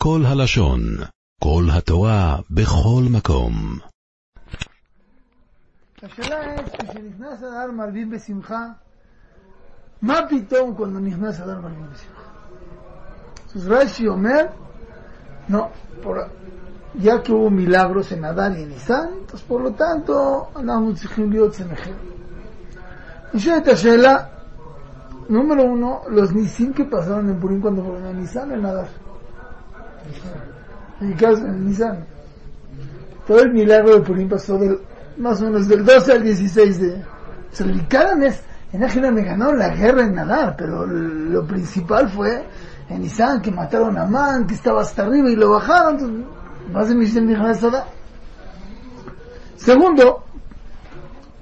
כל הלשון, כל התורה, בכל מקום. השאלה היא, כשנכנס אדר מרבים בשמחה, מה פתאום cuando נכנס אדר מרבים בשמחה? Entonces Rashi אומר, no, por, ya que hubo milagros en Adán y en Nisan, entonces por lo tanto אנחנו צריכים להיות שמחים. נשאלת השאלה, número uno, los Nisim que pasaron en Purim cuando fueron a Nisan en Adar. Caso, en Nisan. Todo el milagro de Purim pasó del, más o menos del 12 al 16 de... El Karan es... En Ajena me ganaron la guerra en Adar, pero lo principal fue en Nisan que mataron a Man, que estaba hasta arriba y lo bajaron. Entonces, más de Mishnah Nichnas Adar. Segundo,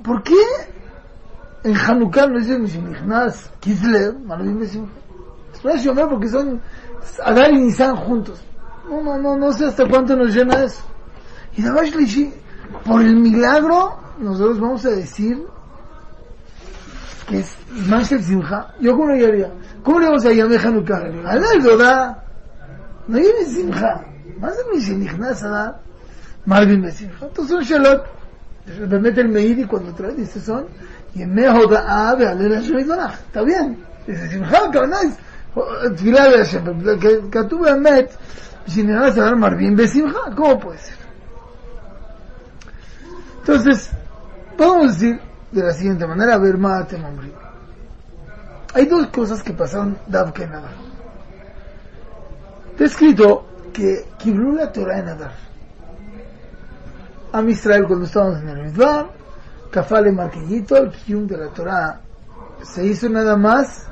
¿por qué en Hanukkah no dice Mishnichnas Kislev, Marvim Besimcha? Es porque son Adar y Nisan juntos. No, no, no, no sé hasta cuánto nos llena eso. Y la Shlishi, por el milagro, nosotros vamos a decir que es Mashel Simcha. Yo como le diría, ¿cómo le vamos a llamar Hanukkah? Anécdota. No llame Simcha. מה זה מי שנכנס עליו מרבים בשמחה? תעשו שאלות. באמת el Meiri cuando trae dice son ימי הודאה והלל השם יתברך. אתה מבין? זה שמחה, הכוונה תפילה להשם. כתוב באמת, Marvin Besimha, ¿cómo puede ser? Entonces, podemos decir de la siguiente manera, ver mate mamri. Hay dos cosas que pasaron Davka en Nadar. Está escrito que quibró la Torah en Nadar. A Israel cuando estábamos en el Midbar, Cafale Marquillito, el Kiyum de la Torah, se hizo nada más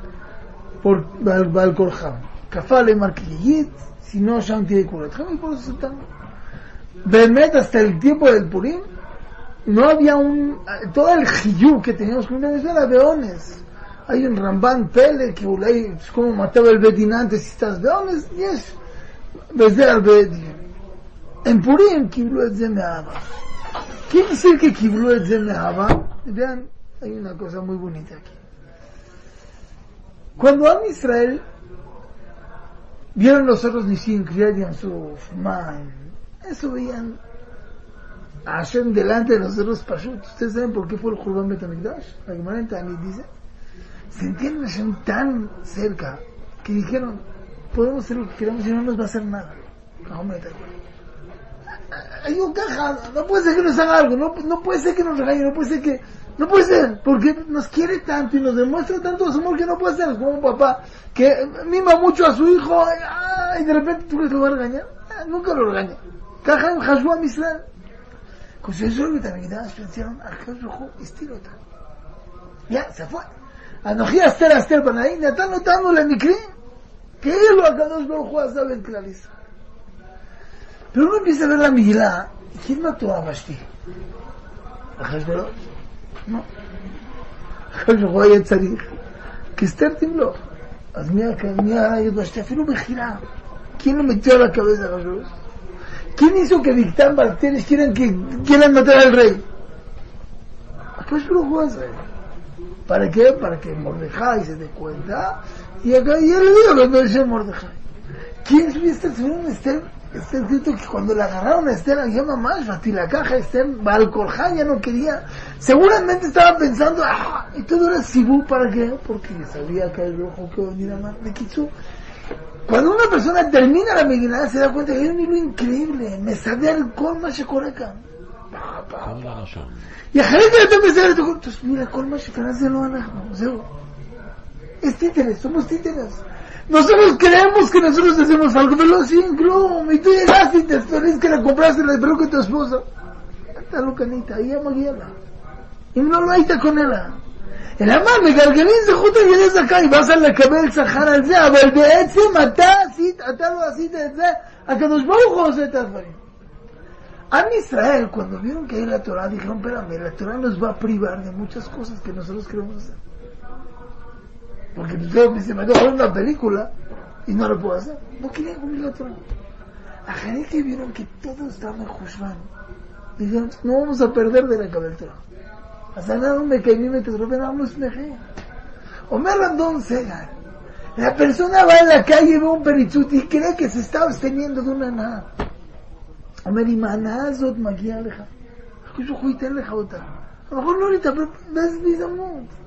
por Balkorham. Korham. Kafale Marquillit, si no Sham tiene Kuratjam, y por eso están. Bemet hasta el tiempo del Purim, no había un. Todo el Hiyú que teníamos con Venezuela, Beones. Hay un Ramban Pele que es como mataba el Bedin antes, si estás Beones, yes. וזה הרבה דיון. En Purim קיבלו את זה מאהבה. ¿Quiere decir que קיבלו את זה מאהבה? Vean, hay una cosa muy bonita aquí. Cuando Am Israel vieron los otros Nisim, Kriyat Yamsuf, Man, eso veían a Hashem delante de los otros Pashut. ¿Ustedes saben por qué fue el Jurban Betamikdash? La Gemara en Tanit dice, sentían a Hashem tan cerca que dijeron, podemos hacer lo que queramos y no nos va a hacer nada. Hay un caja, no puede ser que nos haga algo, no, no puede ser que nos regañe, no puede ser que, no puede ser, porque nos quiere tanto y nos demuestra tanto su amor que no puede ser, como un papá que mima mucho a su hijo y, de repente tú le vas a regañar, nunca lo regaña. Caja en Hashua Mislan. Con su eso que también pensaron, Rojo, estirota. Ya, se fue. Anojí a Esther, a Esther, Banaí, Natán notándole mi crimen. כאילו הקדוש ברוך הוא עשה בין כלל ישראל. pero uno empieza a ver la Migilá, ¿quién mató a Vashti? ¿Ajashverosh? No. Ajashverosh היה צריך, que Esther תמלוך. אז מי הרג את Vashti? אפילו בחירה. ¿Quién lo metió a la cabeza de Ajashverosh? ¿Quién hizo que Victán Barteles quieran, que, quieran matar al rey? Ajashverosh hace. ¿Para qué? Para que Mordejai se dé cuenta y acá ya le digo cuando dice Mordejai. Kingsley este Esther, según Esther, está escrito que cuando la agarraron a Esther, había mamá, y la caja, Esther, Balcorja ya no quería. Seguramente estaba pensando, ah, esto era Sibú, ¿para qué? Porque sabía que el rojo que venía más de Kitsu. Cuando una persona termina la Megilá, se da cuenta que hay un hilo increíble. Me sabe alcohol más coreca. Y a Jared le toca pensar, entonces mira, colma, se lo van a. Es este títeres, somos títeres. Nosotros creemos que nosotros hacemos algo, pero sin glum. Y tú llegaste y te feliz que la compraste la peluca de tu esposa. Está locanita, ahí llama guiala. Y no lo היית קונה לה. אלא מה, מגלגלים זכות על זכאי, ואז לקבל שכר על זה, אבל בעצם אתה עשית, אתה לא עשית את זה, הקדוש ברוך הוא עושה את הדברים. A Israel, cuando vieron que hay la Torah, dijeron, espérame, la Torah nos va a privar de muchas cosas que nosotros queremos hacer. Porque yo se me dio una película y no lo puedo hacer. No quería cumplir la Torah. Ajarí que vieron que todo estaba en Jushman. Dijeron, no vamos a perder de la cabeza. Hazanan me caí me los meje. Omer Randón Segar. La persona va en la calle y ve un perichut y cree que se está absteniendo de una nada. Omer imaná zot magia leja. A lo mejor no ahorita, pero ves mis amores.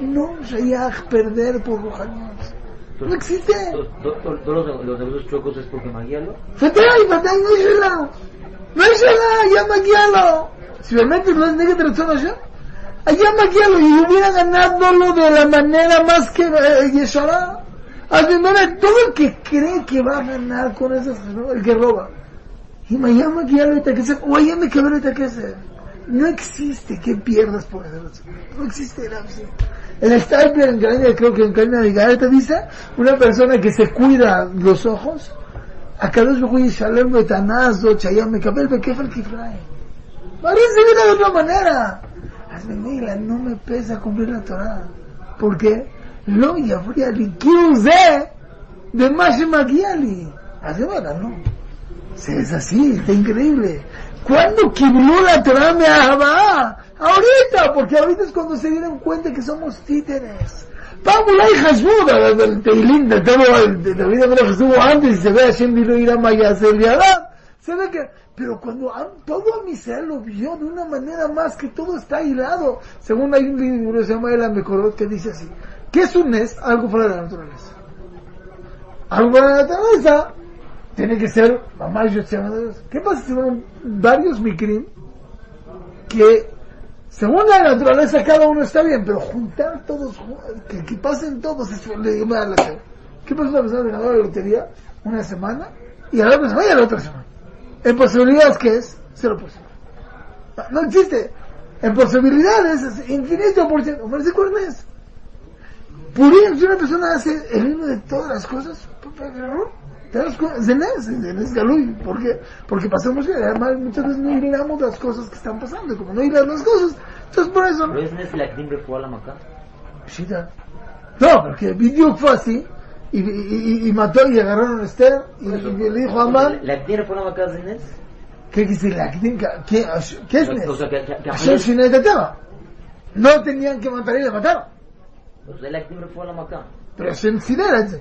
No שייך perder por רוחניות. No existe. ¿Todos los negocios chuecos es porque maguialo? ודאי, ודאי, no שלה. לא שלה, היה מגיע לו. Si realmente no es נגד רצון השם, היה מגיע לו, y hubiera ganado lo de la manera más que eh, yeshara. Al primero, todo el que cree que va a ganar con esas, ¿no? el que roba. Y allá מגיע לו את הכסף, o allá מקבל את הכסף. no existe que pierdas por hacer No existe la opción. El Stapler en cadena, creo que en cadena de Gareta dice, una persona que se cuida los ojos, a cada vez Kadosh Baruj Yishalem Betanazo, Chayam Mekabel, Bekefal Kifrae. Va a recibir de otra manera. Hazme negra, no me pesa cumplir la Torah. Porque lo y habría liquiuse de Mashemagiali. Hazme no. Es así, está increíble. ¿Cuándo quibló la trama Ahabá? Ahorita, porque ahorita es cuando se dieron cuenta que somos títeres. Vamos la hija el Teilín de todo, de David Amelech estuvo antes y se ve a Shem Dilo Irama y a Se ve que, pero cuando todo Amisrael lo vio de una manera más que todo está hilado. Según hay un libro que se llama El Amecorot que dice así. ¿Qué es un es? Algo fuera de la naturaleza. Algo fuera de la naturaleza tiene que ser mamá y. ¿Qué pasa si fueron varios mikrim que según la naturaleza cada uno está bien, pero juntar todos, que, que pasen todos, eso le digo, la ¿Qué pasa una persona que ganó la lotería una semana y a la otra semana y a la otra semana? En posibilidades, ¿qué es? Cero por ciento. No existe. En posibilidades es infinito por ciento. ¿Cuál es? Purim, si una persona hace el himno de todas las cosas, ¿te das cuenta? De Nes Galuy. ¿Por qué? Porque pasamos que además muchas veces no hilamos las cosas que están pasando. Como no hilas las cosas, entonces por eso... ¿No es Nes la Kdim Refuá la Maca? Shita. No, porque Bidiuk fue así. Y, y, y, mató y agarraron a Esther y, y le dijo a Amán ¿La Kdim Refuá la Maca Nes? ¿qué la Kdim? ¿Qué, ¿Qué es Nes? O sea, que, que, que. No tenían que matar y le mataron. O sea, la Kdim Refuá la Maca. Pero Hashem Sidera es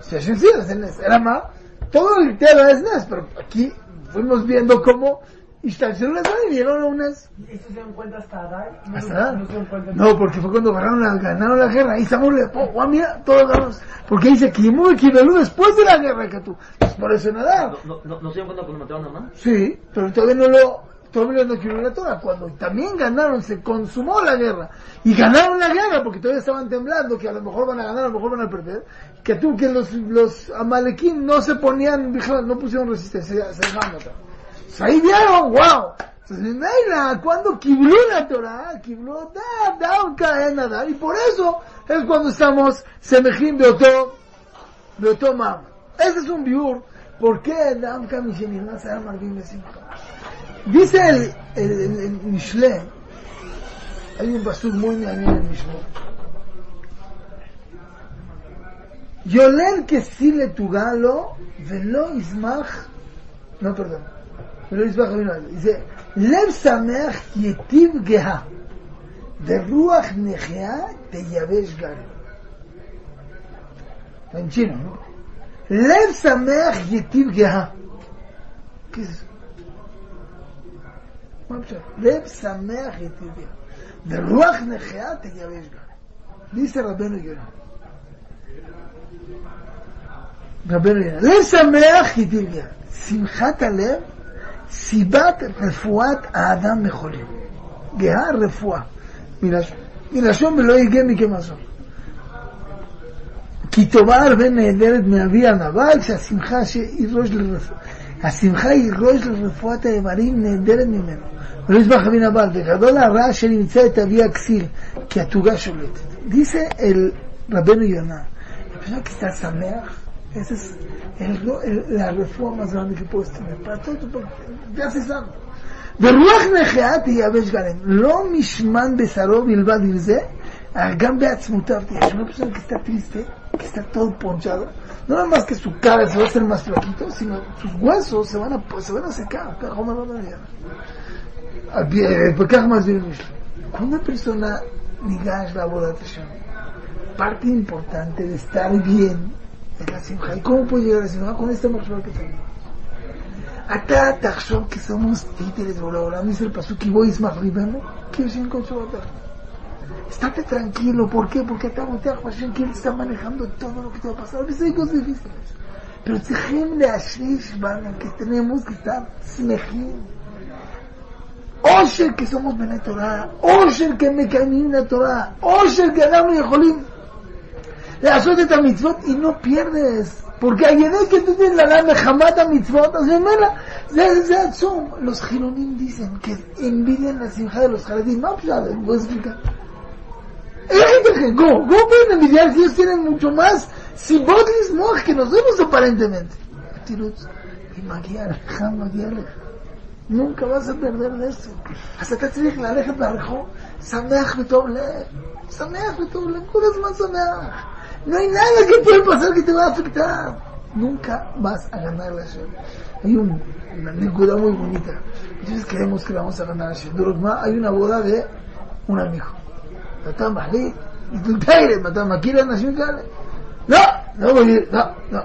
Es el Nes. Era más, todo el tema es Nes, pero aquí fuimos viendo cómo Ishtaxeru las y vieron a un Nes. ¿Eso se dan cuenta hasta Adar? No, Hasta no, Adar. no se. No, porque fue cuando ganaron la, ganaron la guerra. Y Samuel le oh, oh, mira, todos ganamos. Porque dice que muy Kibelú después de la guerra que tú. Pues por eso nada. ¿No, no, no, ¿no se dieron cuenta cuando mataron a Amán? Sí, pero todavía no lo, todavía no escribió la Torah. Cuando también ganaron, se consumó la guerra. Y ganaron la guerra porque todavía estaban temblando que a lo mejor van a ganar, a lo mejor van a perder. Que tú, que los, los amalequín no se ponían, no pusieron resistencia, se dejaron matar. Pues ahí vieron, wow. Entonces, cuando quibló la Torah, quibló, da, da, un cadena, da. Y por eso es cuando estamos semejim de otro, de otro mam. Ese es un biur. ¿Por qué Dam Kamishin no se llama bien Dice wie sehr nicht schlecht. Ein Bastug moin an ihnen nicht mehr. ולא יזמח, לא le ולא galo אבינו lo זה no, שמח יטיב גאה, ורוח vino תייבש Dice, lev לב שמח geha גאה. ruach te chino, geha. מה פשוט? לב שמח גאה. ורוח נחייה תייבש גל. dice רבנו יונה. רבנו יונה. לב שמח גאה. שמחת הלב, סיבת רפואת האדם מחולים. גאה רפואה. מלשון- ולא יגה מכמזון. כי טובה הרבה נהדרת מאבי הנבל, שהשמחה שהיא ראש לרפואה, השמחה היא ראש לרפואת האיברים נהדרת ממנו. ולא יזבח אבין הבעל, וגדול הרע שנמצא את אבי הכסיל, כי התוגה שולטת. דיסא אל רבנו יונה. אפשר כיסא שמח, es las reformas de ופרטות, puestas para todo, ya תייבש גלם, לא משמן בשרו מלבד עם זה, אך גם בעצמותיו תהיה, שלא פשוט כסתת טריסטה, que está todo ponchado, no nada más que su cara se va a hacer más flaquito, sino sus huesos se van a, pues, se van a secar. Cuando una persona nigash la boda parte importante de estar bien es la simja. ¿Y cómo puede llegar a simja? Con esta marcha que tengo. Acá tachshon que somos títeres, voladores, dice el pasuk, voy es más ribeño, quiero sin con su batalla estate tranquilo, ¿por qué? Porque te usted Hashem, que Él está manejando todo lo que te va a pasar. A veces hay cosas difíciles. Pero este Tzehem de Ashish, van que tenemos que estar smejim. Osher que somos Bené Torah, Osher que Mekanim la Torah, Osher que Adam y Jolim. Le azotes a mitzvot y no pierdes. Porque hay en que tú tienes la lana jamata mitzvot, Los Gironim dicen que envidian la simja de los jardines. No, pues, voy a explicar. Hay gente que, ¿cómo? ¿Cómo pueden envidiar si ellos tienen mucho más סיבות לשמוח que nosotros aparentemente? תירוץ, אם מגיע לך, מגיע לך. nunca vas a perder de eso. אז אתה צריך ללכת ברחוב, שמח וטוב לב. שמח וטוב לב, כל הזמן שמח. No hay nada que puede pasar que te va a afectar. Nunca vas a ganar la Hashem. Hay un- una anécdota muy bonita. Entonces creemos que vamos a ganar a Hashem. Pero ma- hay una boda de un amigo. Y Taire, Matá Makira Nashim Kale. No, no voy a ir, no, no.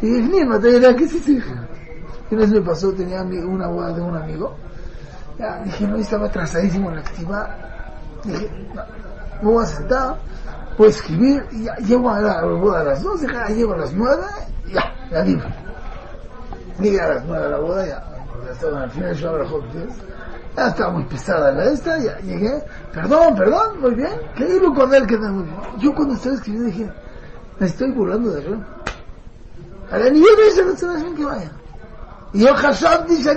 Y dije, Matá Yera, ¿qué sí, sí? Una vez me pasó, tenía una boda de un amigo. Ya, dije, no, y estaba atrasadísimo en la activa. Dije, no, me voy a sentar, voy a escribir, y ya llego a la boda a las 12, ya llego a las 9, ya, la libro. Llegué a las 9 a la boda, ya, ya estaba al final yo abro estaba muy pesada la esta, ya llegué. Perdón, perdón, muy bien. Creílo con él que. Yo cuando estaba escribiendo dije, me estoy burlando de él. A la niña dice la salvación que vaya. Y yo Hashab dice a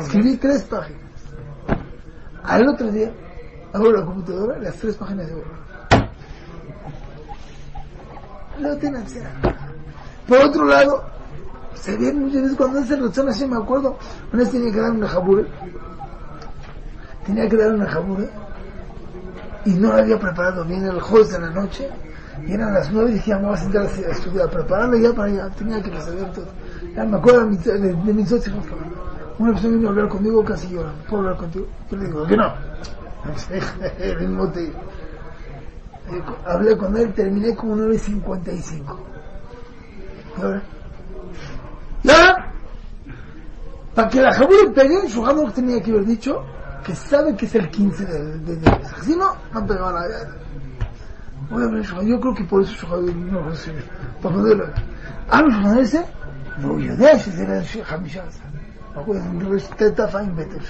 Escribí tres páginas. Al otro día, abro la computadora, las tres páginas de borrar. Lo tengo Por otro lado, se ve muchas veces cuando hace razón así, me acuerdo, una vez tenía que dar una jabure, tenía que dar una jabure, y no la había preparado bien el jueves de la noche, y eran las nueve y dije, me voy a sentar a estudiar, prepararla ya para allá, tenía que resolver todo. Ya me acuerdo de, mis- de, de mis dos hijos, una persona vino a hablar conmigo casi llorando, ¿puedo hablar contigo? Yo le digo, que no. El mismo te Hablé con él, terminé como 9.55. ¿Y ahora? ¿Nada? Para que la Jabul pegue, Shulchan tenía que haber dicho que sabe que es el 15 de, de, de Si no, no pegaba la vida. Yo creo que por eso Shulchan no recibe. Para poderlo. Ah, no, Shulchan ese, no, yo de ese era el Hamishaz. Respeta Fain Betel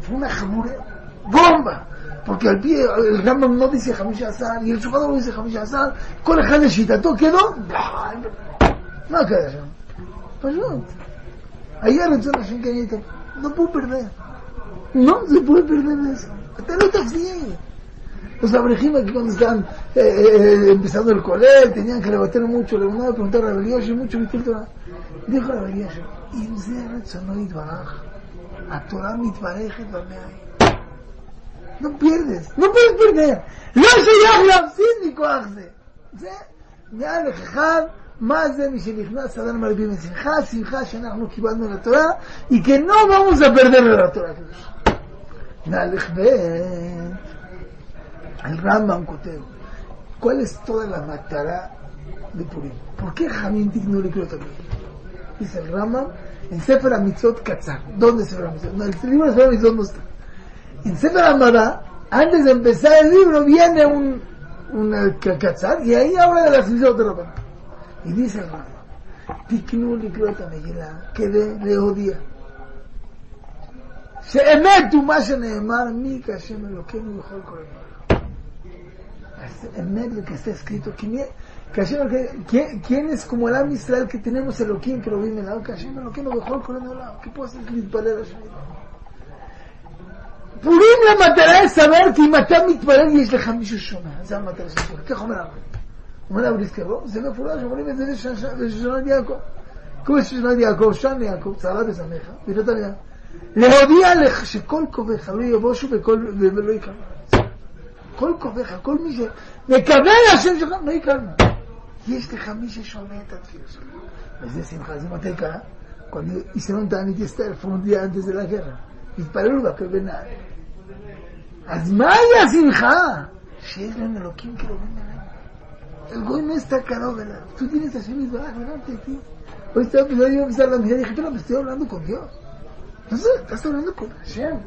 Fue una Jabul bomba. Porque al pie, el Rambam no dice Hamishazar y el Shulchan no dice Hamishazar. Con el Han de Shitato quedó. ¡Bah! מה queda שם? פשוט. היה רצון השם כן הייתה. No puedo perder. No se puede perder eso. Hasta no tafsir. Los abrejim aquí cuando estaban eh, eh, empezando el colel, tenían que levantar mucho, le mandaban a preguntar a Rabbi Yoshe, mucho viste el Torah. Dijo Rabbi Yoshe, אם זה רצונו יתברך, התורה מתברכת במאה. No pierdes, no puedes perder. לא שייך להפסיד מכוח זה. זה מעל אחד, מה זה משנכנס אדם מרבים בשמחה, שמחה שאנחנו קיבלנו לתורה, y que no vamos a perder la תורה הקדושה. נהלך ב' el Rambam כותב, ¿cuál es toda la matara de Purim? ¿Por qué Jamín no le creo también? Dice el Rambam en Sefer HaMitzot Katzar. ¿Dónde Sefer HaMitzot? No, el libro de Sefer HaMitzot no está. En Sefer HaMadá, antes de empezar el libro, viene un, un Katzar y ahí habla de las mitzvot de Rabban. El Rambam, תקנו לקרוא את המגילה כדי להודיע שאמת הוא מה שנאמר מי כהשם אלוקינו בכל כל דבר. אמת lo que está escrito ¿quién es, que Hashem Elokeinu- ¿quién, quién es como el Am Israel que tenemos Elohim que lo vive en que Hashem Elokeinu bejol kol el olam? ¿qué puede hacer que להתפלל השם? פורים למטרה לסבר כי אם אתה מתפלל יש לך מישהו שומע, זה המטרה של פורים, כך אומר הרב. אומר הרב לזכרו, זה מפורש, אומרים את זה בשושנת יעקב. כמו בשושנת יעקב, שם יעקב, צרה ושמחה, ונתן יעקב. להודיע לך שכל קובעך לא יבושו ולא יקרא. כל קובעך, כל מי שמקווה להשם שלך, לא יקרא. יש לך מי ששומע את התפילה שלך. וזה שמחה, זה מתי קרה? Cuando hicieron Tanit Esther, fue un día antes de la guerra. התפללו נעל. אז מה היה השמחה? שיש להם אלוקים קרובים אליהם. El goy no está caro, ¿verdad? Tú tienes Hashem Yisbaraj delante de ti. Hoy estaba pensando, yo iba a la misa y dije, pero me estoy hablando con Dios. Sé, estás hablando con Hashem.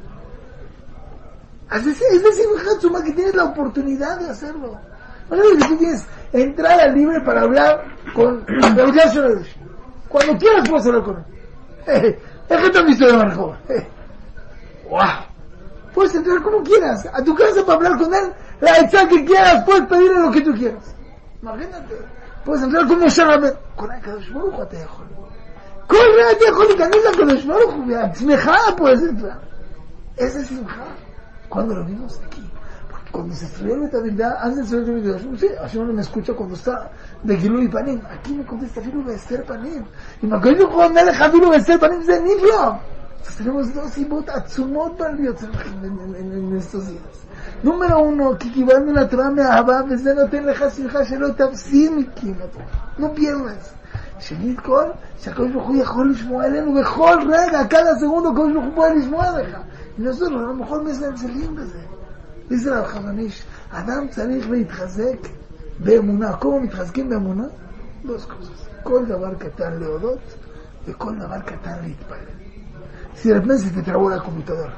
Es decir, Hatsuma, que tienes la oportunidad de hacerlo. No que tú tienes entrada libre para hablar con. Cuando quieras puedes hablar con él. Es que te has visto de Marjova. ¡Wow! Puedes entrar como quieras, a tu casa para hablar con él, la hecha que quieras, puedes pedirle lo que tú quieras Imagínate, puedes entrar como Sharabet, con el Kadosh Baruch Hu אתה יכול. כל רגע אתה יכול להיכנס לקדוש ברוך הוא, בעצמך puedes entrar. Esa es simja. Cuando lo vimos aquí. Porque cuando se estudió la verdad, antes de estudiar la Hashem, sí, Hashem no me escucha cuando está de Gilu y Panim. Aquí me contesta Filu Bester Panim. Y me acuerdo cuando le Filu Bester Panim זה נפלא. Entonces tenemos dos סיבות עצומות בעליות צמחים en, en, en estos días. Número uno, כי קיבלנו לתורה מאהבה, וזה נותן לך שמחה שלא תפסיד מקימתו. לא pierdas. שנית כל, שהקדוש ברוך הוא יכול לשמוע אלינו בכל רגע, cada segundo הקדוש ברוך הוא puede לשמוע לך. nosotros a lo mejor מזלזלים בזה. זה רב חזניש, אדם צריך להתחזק באמונה. כמה מתחזקים באמונה? cosas. כל דבר קטן להודות, וכל דבר קטן להתפלל. Si de repente se te trabó la computadora,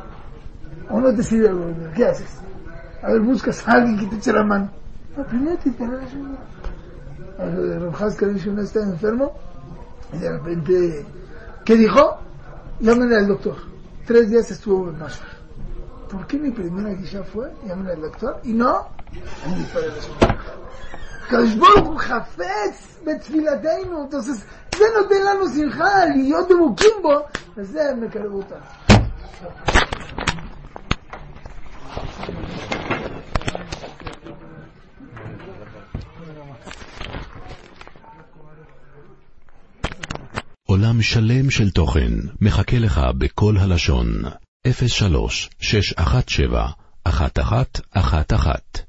o no te sirve algo, ¿qué haces? A ver, buscas a alguien que te eche la mano. No, primero te pones ayuda. Rav Haskell dice uno está enfermo y de repente, ¿qué dijo? Llámenle al doctor. Tres días estuvo en Nashville. ¿Por qué mi primera guisha fue? Llámenle al doctor y no a mi padre הקדוש ברוך הוא חפץ בתפילתנו, entonces זה נותן לנו שמחה, להיות דבוקים בו, וזה מקרב אותנו. עולם שלם של תוכן מחכה לך בכל הלשון, 03 617 1111